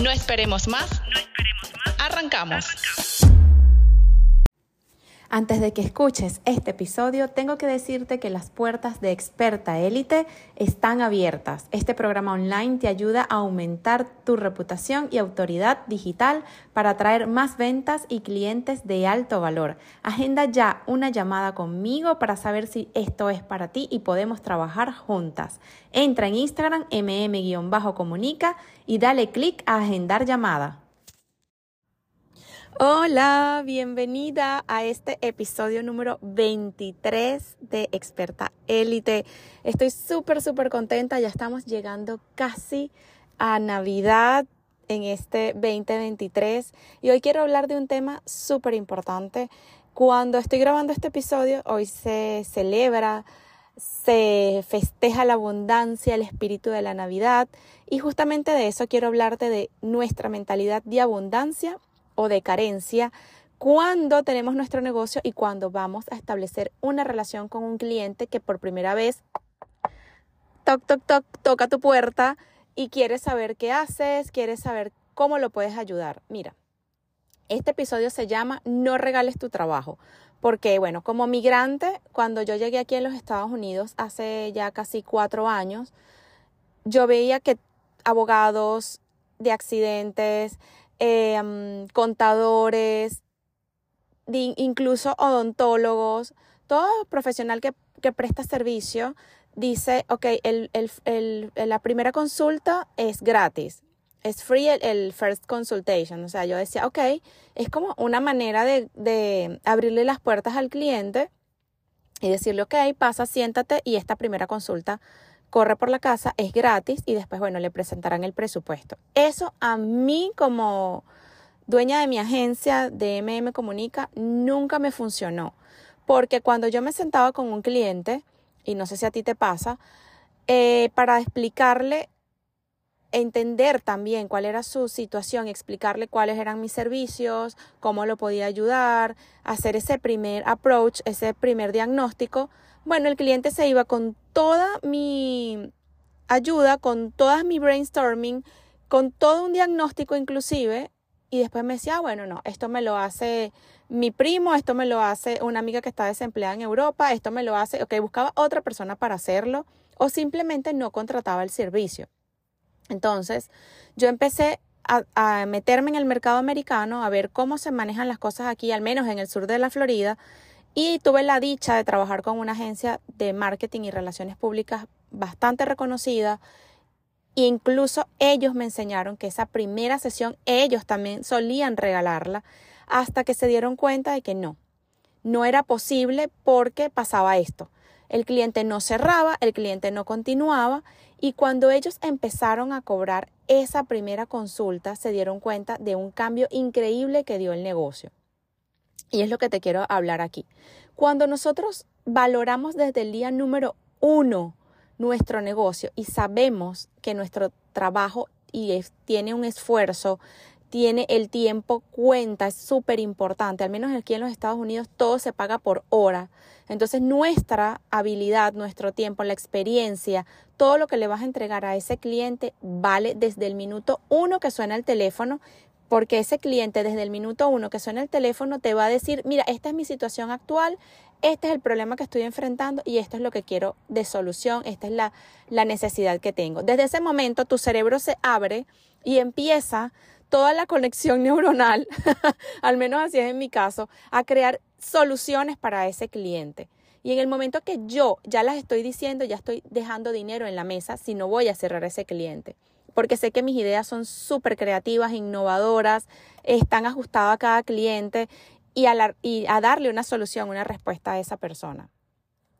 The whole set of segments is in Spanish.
No esperemos más. Arrancamos. Antes de que escuches este episodio, tengo que decirte que las puertas de Experta Élite están abiertas. Este programa online te ayuda a aumentar tu reputación y autoridad digital para atraer más ventas y clientes de alto valor. Agenda ya una llamada conmigo para saber si esto es para ti y podemos trabajar juntas. Entra en Instagram mm-comunica y dale clic a agendar llamada. Hola, bienvenida a este episodio número 23 de Experta Élite. Estoy súper, súper contenta, ya estamos llegando casi a Navidad en este 2023 y hoy quiero hablar de un tema súper importante. Cuando estoy grabando este episodio, hoy se celebra, se festeja la abundancia, el espíritu de la Navidad y justamente de eso quiero hablarte de nuestra mentalidad de abundancia o de carencia cuando tenemos nuestro negocio y cuando vamos a establecer una relación con un cliente que por primera vez toc, toc, toc, toca tu puerta y quieres saber qué haces, quieres saber cómo lo puedes ayudar. Mira, este episodio se llama No regales tu trabajo. Porque, bueno, como migrante, cuando yo llegué aquí en los Estados Unidos hace ya casi cuatro años, yo veía que abogados de accidentes, Em, contadores, incluso odontólogos, todo profesional que, presta servicio dice, ok, el, la primera consulta es gratis, es free el, first consultation. O sea, yo decía, ok, es como una manera de, de abrirle las puertas al cliente y decirle, ok, pasa, siéntate y esta primera consulta corre por la casa, es gratis y después, bueno, le presentarán el presupuesto. Eso a mí como dueña de mi agencia de MM Comunica nunca me funcionó, porque cuando yo me sentaba con un cliente, y no sé si a ti te pasa, eh, para explicarle, entender también cuál era su situación, explicarle cuáles eran mis servicios, cómo lo podía ayudar, hacer ese primer approach, ese primer diagnóstico, bueno, el cliente se iba con toda mi ayuda, con toda mi brainstorming, con todo un diagnóstico inclusive, y después me decía, ah, bueno, no, esto me lo hace mi primo, esto me lo hace una amiga que está desempleada en Europa, esto me lo hace, ok, buscaba otra persona para hacerlo, o simplemente no contrataba el servicio. Entonces, yo empecé a, meterme en el mercado americano, a ver cómo se manejan las cosas aquí, al menos en el sur de la Florida, y tuve la dicha de trabajar con una agencia de marketing y relaciones públicas bastante reconocida. E incluso ellos me enseñaron que esa primera sesión ellos también solían regalarla hasta que se dieron cuenta de que no, no era posible porque pasaba esto. El cliente no cerraba, el cliente no continuaba y cuando ellos empezaron a cobrar esa primera consulta se dieron cuenta de un cambio increíble que dio el negocio. Y es lo que te quiero hablar aquí. Cuando nosotros valoramos desde el día número uno nuestro negocio y sabemos que nuestro trabajo y tiene un esfuerzo, tiene el tiempo, cuenta, es súper importante. Al menos aquí en los Estados Unidos todo se paga por hora. Entonces nuestra habilidad, nuestro tiempo, la experiencia, todo lo que le vas a entregar a ese cliente vale desde el minuto uno que suena el teléfono porque ese cliente desde el minuto uno que suena el teléfono te va a decir, mira, esta es mi situación actual, este es el problema que estoy enfrentando y esto es lo que quiero de solución, esta es la, la necesidad que tengo. Desde ese momento tu cerebro se abre y empieza toda la conexión neuronal, al menos así es en mi caso, a crear soluciones para ese cliente. Y en el momento que yo ya las estoy diciendo, ya estoy dejando dinero en la mesa si no voy a cerrar ese cliente. Porque sé que mis ideas son súper creativas, innovadoras, están ajustadas a cada cliente y a, y a darle una solución, una respuesta a esa persona.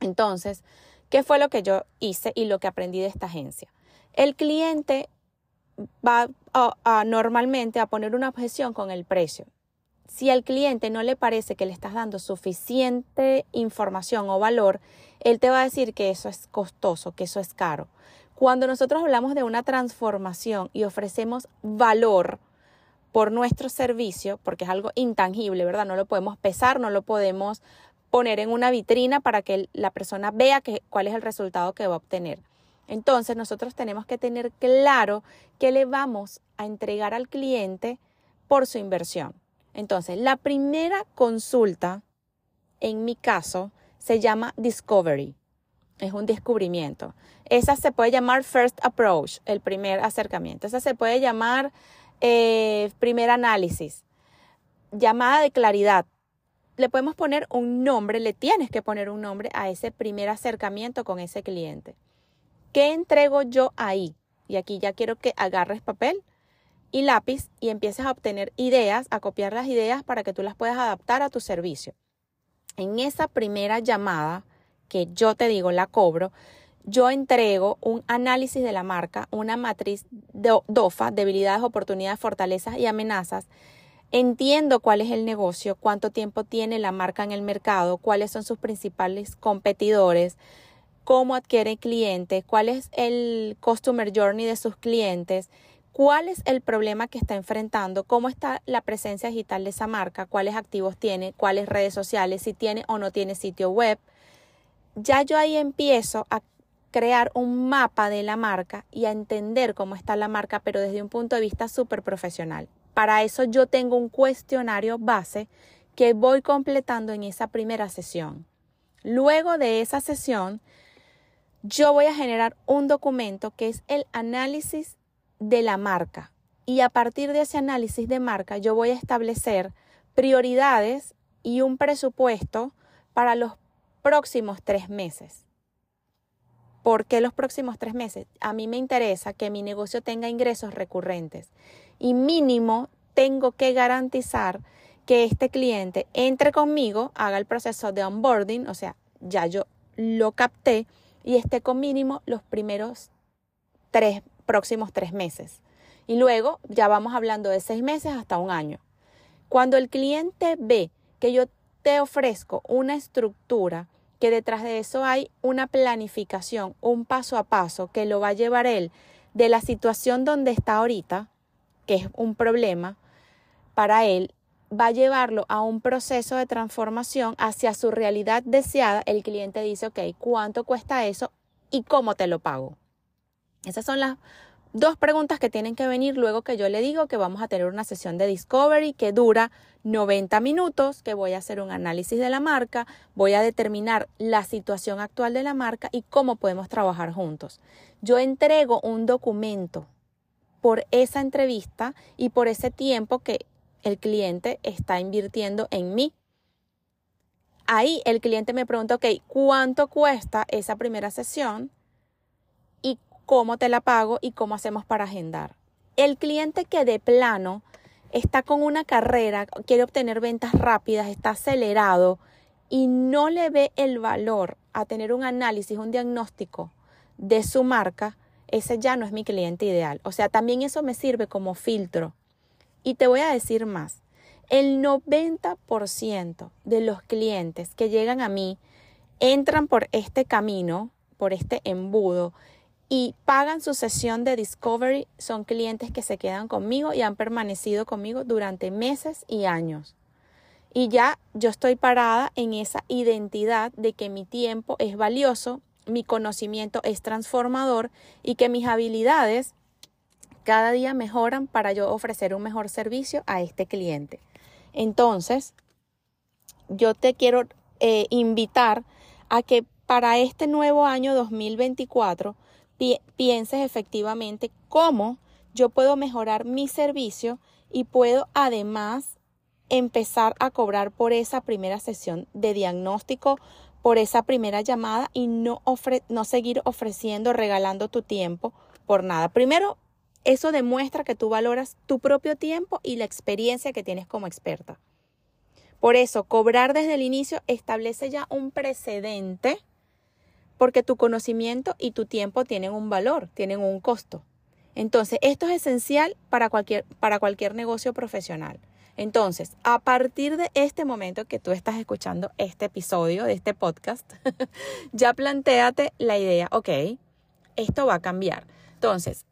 Entonces, ¿qué fue lo que yo hice y lo que aprendí de esta agencia? El cliente va a, normalmente a poner una objeción con el precio. Si al cliente no le parece que le estás dando suficiente información o valor, él te va a decir que eso es costoso, que eso es caro. Cuando nosotros hablamos de una transformación y ofrecemos valor por nuestro servicio, porque es algo intangible, ¿verdad? No lo podemos pesar, no lo podemos poner en una vitrina para que la persona vea que, cuál es el resultado que va a obtener. Entonces nosotros tenemos que tener claro qué le vamos a entregar al cliente por su inversión. Entonces, la primera consulta, en mi caso, se llama Discovery. Es un descubrimiento. Esa se puede llamar First Approach, el primer acercamiento. Esa se puede llamar eh, primer análisis. Llamada de claridad le podemos poner un nombre, le tienes que poner un nombre a ese primer acercamiento con ese cliente. ¿Qué entrego yo ahí? Y aquí ya quiero que agarres papel y lápiz y empieces a obtener ideas, a copiar las ideas para que tú las puedas adaptar a tu servicio. En esa primera llamada que yo te digo la cobro, yo entrego un análisis de la marca, una matriz de DOFA, debilidades, oportunidades, fortalezas y amenazas, Entiendo cuál es el negocio, cuánto tiempo tiene la marca en el mercado, cuáles son sus principales competidores, cómo adquiere clientes, cuál es el customer journey de sus clientes, cuál es el problema que está enfrentando, cómo está la presencia digital de esa marca, cuáles activos tiene, cuáles redes sociales, si tiene o no tiene sitio web. Ya yo ahí empiezo a crear un mapa de la marca y a entender cómo está la marca, pero desde un punto de vista súper profesional. Para eso yo tengo un cuestionario base que voy completando en esa primera sesión. Luego de esa sesión, yo voy a generar un documento que es el análisis de la marca. Y a partir de ese análisis de marca, yo voy a establecer prioridades y un presupuesto para los próximos tres meses. ¿Por qué los próximos tres meses? A mí me interesa que mi negocio tenga ingresos recurrentes y mínimo tengo que garantizar que este cliente entre conmigo, haga el proceso de onboarding, o sea, ya yo lo capté y esté con mínimo los primeros tres, próximos tres meses. Y luego ya vamos hablando de seis meses hasta un año. Cuando el cliente ve que yo te ofrezco una estructura, que detrás de eso hay una planificación, un paso a paso que lo va a llevar él de la situación donde está ahorita, que es un problema para él, va a llevarlo a un proceso de transformación hacia su realidad deseada, el cliente dice, ok, ¿cuánto cuesta eso y cómo te lo pago? Esas son las dos preguntas que tienen que venir luego que yo le digo que vamos a tener una sesión de discovery que dura 90 minutos, que voy a hacer un análisis de la marca, voy a determinar la situación actual de la marca y cómo podemos trabajar juntos. Yo entrego un documento por esa entrevista y por ese tiempo que el cliente está invirtiendo en mí. Ahí el cliente me pregunta, ok, ¿cuánto cuesta esa primera sesión? ¿Y cómo te la pago? ¿Y cómo hacemos para agendar? El cliente que de plano está con una carrera, quiere obtener ventas rápidas, está acelerado y no le ve el valor a tener un análisis, un diagnóstico de su marca, ese ya no es mi cliente ideal. O sea, también eso me sirve como filtro. Y te voy a decir más. El 90% de los clientes que llegan a mí entran por este camino, por este embudo, y pagan su sesión de discovery son clientes que se quedan conmigo y han permanecido conmigo durante meses y años. Y ya yo estoy parada en esa identidad de que mi tiempo es valioso mi conocimiento es transformador y que mis habilidades cada día mejoran para yo ofrecer un mejor servicio a este cliente. Entonces, yo te quiero eh, invitar a que para este nuevo año 2024 pienses efectivamente cómo yo puedo mejorar mi servicio y puedo además empezar a cobrar por esa primera sesión de diagnóstico, por esa primera llamada y no, no seguir ofreciendo, regalando tu tiempo por nada. Primero, eso demuestra que tú valoras tu propio tiempo y la experiencia que tienes como experta. Por eso, cobrar desde el inicio establece ya un precedente porque tu conocimiento y tu tiempo tienen un valor, tienen un costo. Entonces, esto es esencial para cualquier, para cualquier negocio profesional. Entonces, a partir de este momento que tú estás escuchando este episodio de este podcast, ya planteate la idea, ok, esto va a cambiar. Entonces,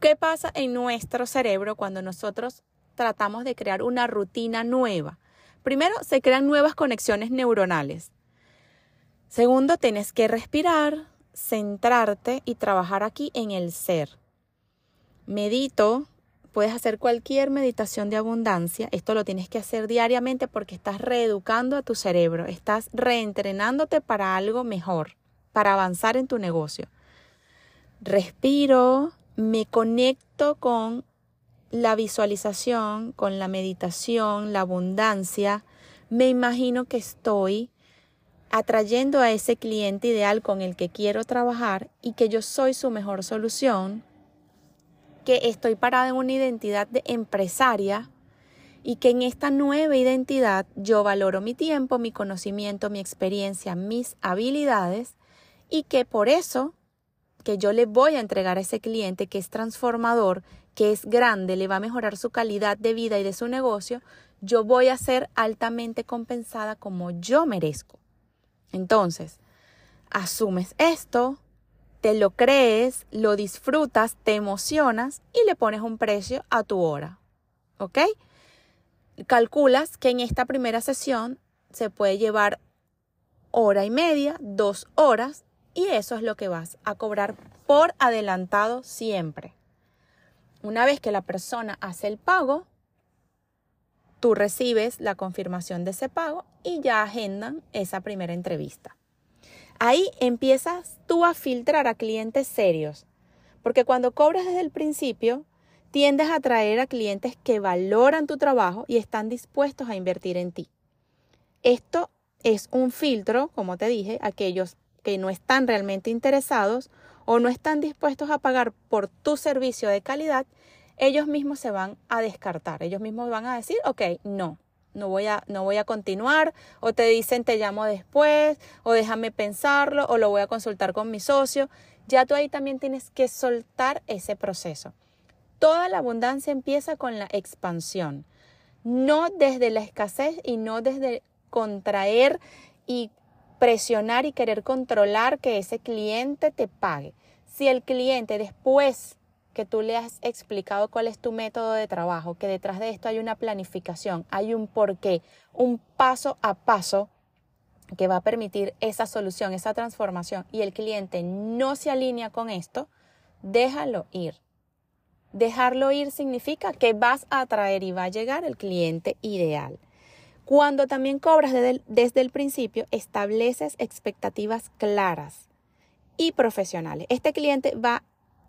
¿qué pasa en nuestro cerebro cuando nosotros tratamos de crear una rutina nueva? Primero, se crean nuevas conexiones neuronales. Segundo, tienes que respirar, centrarte y trabajar aquí en el ser. Medito, puedes hacer cualquier meditación de abundancia. Esto lo tienes que hacer diariamente porque estás reeducando a tu cerebro, estás reentrenándote para algo mejor, para avanzar en tu negocio. Respiro, me conecto con la visualización, con la meditación, la abundancia. Me imagino que estoy atrayendo a ese cliente ideal con el que quiero trabajar y que yo soy su mejor solución, que estoy parada en una identidad de empresaria y que en esta nueva identidad yo valoro mi tiempo, mi conocimiento, mi experiencia, mis habilidades y que por eso que yo le voy a entregar a ese cliente que es transformador, que es grande, le va a mejorar su calidad de vida y de su negocio, yo voy a ser altamente compensada como yo merezco. Entonces, asumes esto, te lo crees, lo disfrutas, te emocionas y le pones un precio a tu hora. ¿Ok? Calculas que en esta primera sesión se puede llevar hora y media, dos horas, y eso es lo que vas a cobrar por adelantado siempre. Una vez que la persona hace el pago, tú recibes la confirmación de ese pago y ya agendan esa primera entrevista. Ahí empiezas tú a filtrar a clientes serios, porque cuando cobras desde el principio, tiendes a atraer a clientes que valoran tu trabajo y están dispuestos a invertir en ti. Esto es un filtro, como te dije, aquellos que no están realmente interesados o no están dispuestos a pagar por tu servicio de calidad ellos mismos se van a descartar, ellos mismos van a decir, ok, no, no voy a, no voy a continuar, o te dicen te llamo después, o déjame pensarlo, o lo voy a consultar con mi socio. Ya tú ahí también tienes que soltar ese proceso. Toda la abundancia empieza con la expansión, no desde la escasez y no desde contraer y presionar y querer controlar que ese cliente te pague. Si el cliente después que tú le has explicado cuál es tu método de trabajo, que detrás de esto hay una planificación, hay un porqué, un paso a paso que va a permitir esa solución, esa transformación, y el cliente no se alinea con esto, déjalo ir. Dejarlo ir significa que vas a atraer y va a llegar el cliente ideal. Cuando también cobras desde el, principio, estableces expectativas claras y profesionales. Este cliente va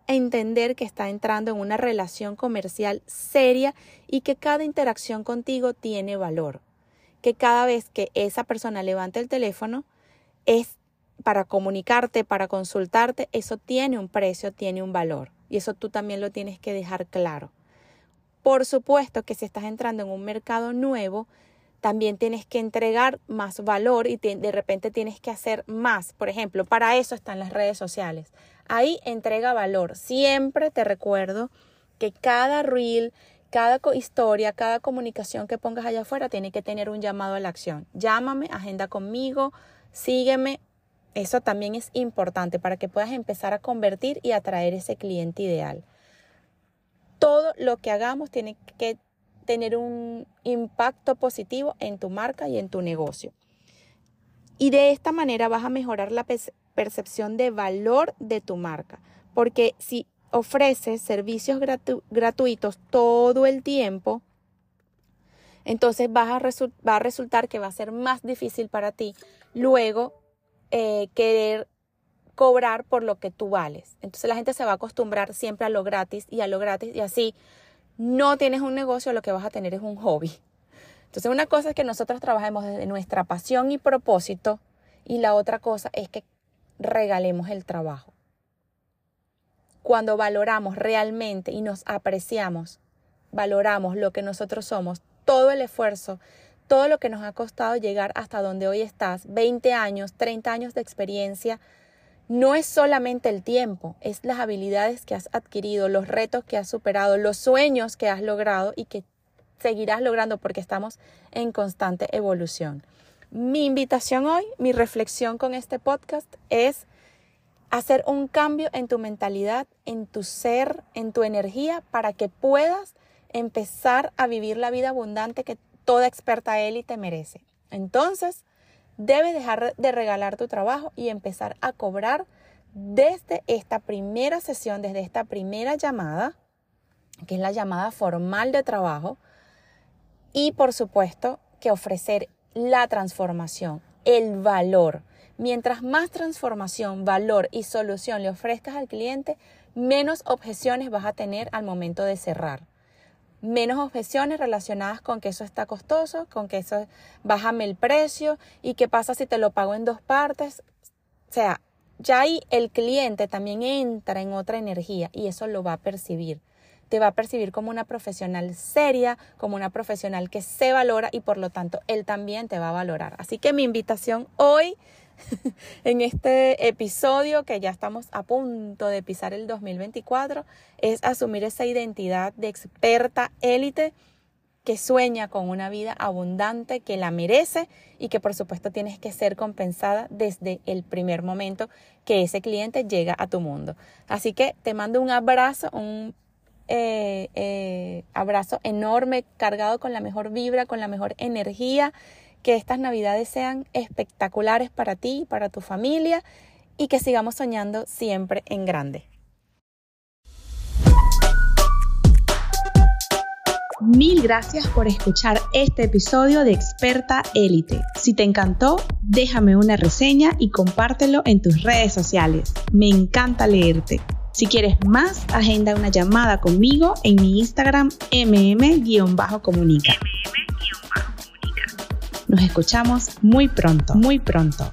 entender que está entrando en una relación comercial seria y que cada interacción contigo tiene valor. Que cada vez que esa persona levanta el teléfono es para comunicarte, para consultarte, eso tiene un precio, tiene un valor. Y eso tú también lo tienes que dejar claro. Por supuesto que si estás entrando en un mercado nuevo, también tienes que entregar más valor y de repente tienes que hacer más. Por ejemplo, para eso están las redes sociales. Ahí entrega valor. Siempre te recuerdo que cada reel, cada historia, cada comunicación que pongas allá afuera tiene que tener un llamado a la acción. Llámame, agenda conmigo, sígueme. Eso también es importante para que puedas empezar a convertir y atraer ese cliente ideal. Todo lo que hagamos tiene que tener un impacto positivo en tu marca y en tu negocio. Y de esta manera vas a mejorar la percepción de valor de tu marca. Porque si ofreces servicios gratuitos todo el tiempo, entonces vas a va a resultar que va a ser más difícil para ti luego eh, querer cobrar por lo que tú vales. Entonces la gente se va a acostumbrar siempre a lo gratis y a lo gratis y así no tienes un negocio, lo que vas a tener es un hobby. Entonces una cosa es que nosotros trabajemos desde nuestra pasión y propósito y la otra cosa es que regalemos el trabajo. Cuando valoramos realmente y nos apreciamos, valoramos lo que nosotros somos, todo el esfuerzo, todo lo que nos ha costado llegar hasta donde hoy estás, 20 años, 30 años de experiencia, no es solamente el tiempo, es las habilidades que has adquirido, los retos que has superado, los sueños que has logrado y que seguirás logrando porque estamos en constante evolución. Mi invitación hoy, mi reflexión con este podcast es hacer un cambio en tu mentalidad, en tu ser, en tu energía, para que puedas empezar a vivir la vida abundante que toda experta élite merece. Entonces, debes dejar de regalar tu trabajo y empezar a cobrar desde esta primera sesión, desde esta primera llamada, que es la llamada formal de trabajo, y por supuesto que ofrecer la transformación, el valor. Mientras más transformación, valor y solución le ofrezcas al cliente, menos objeciones vas a tener al momento de cerrar menos objeciones relacionadas con que eso está costoso, con que eso bájame el precio y qué pasa si te lo pago en dos partes. O sea, ya ahí el cliente también entra en otra energía y eso lo va a percibir. Te va a percibir como una profesional seria, como una profesional que se valora y por lo tanto él también te va a valorar. Así que mi invitación hoy en este episodio que ya estamos a punto de pisar el 2024 es asumir esa identidad de experta élite que sueña con una vida abundante, que la merece y que por supuesto tienes que ser compensada desde el primer momento que ese cliente llega a tu mundo. Así que te mando un abrazo, un eh, eh, abrazo enorme, cargado con la mejor vibra, con la mejor energía que estas navidades sean espectaculares para ti y para tu familia y que sigamos soñando siempre en grande. Mil gracias por escuchar este episodio de Experta Élite. Si te encantó, déjame una reseña y compártelo en tus redes sociales. Me encanta leerte. Si quieres más, agenda una llamada conmigo en mi Instagram mm-comunica. Nos escuchamos muy pronto, muy pronto.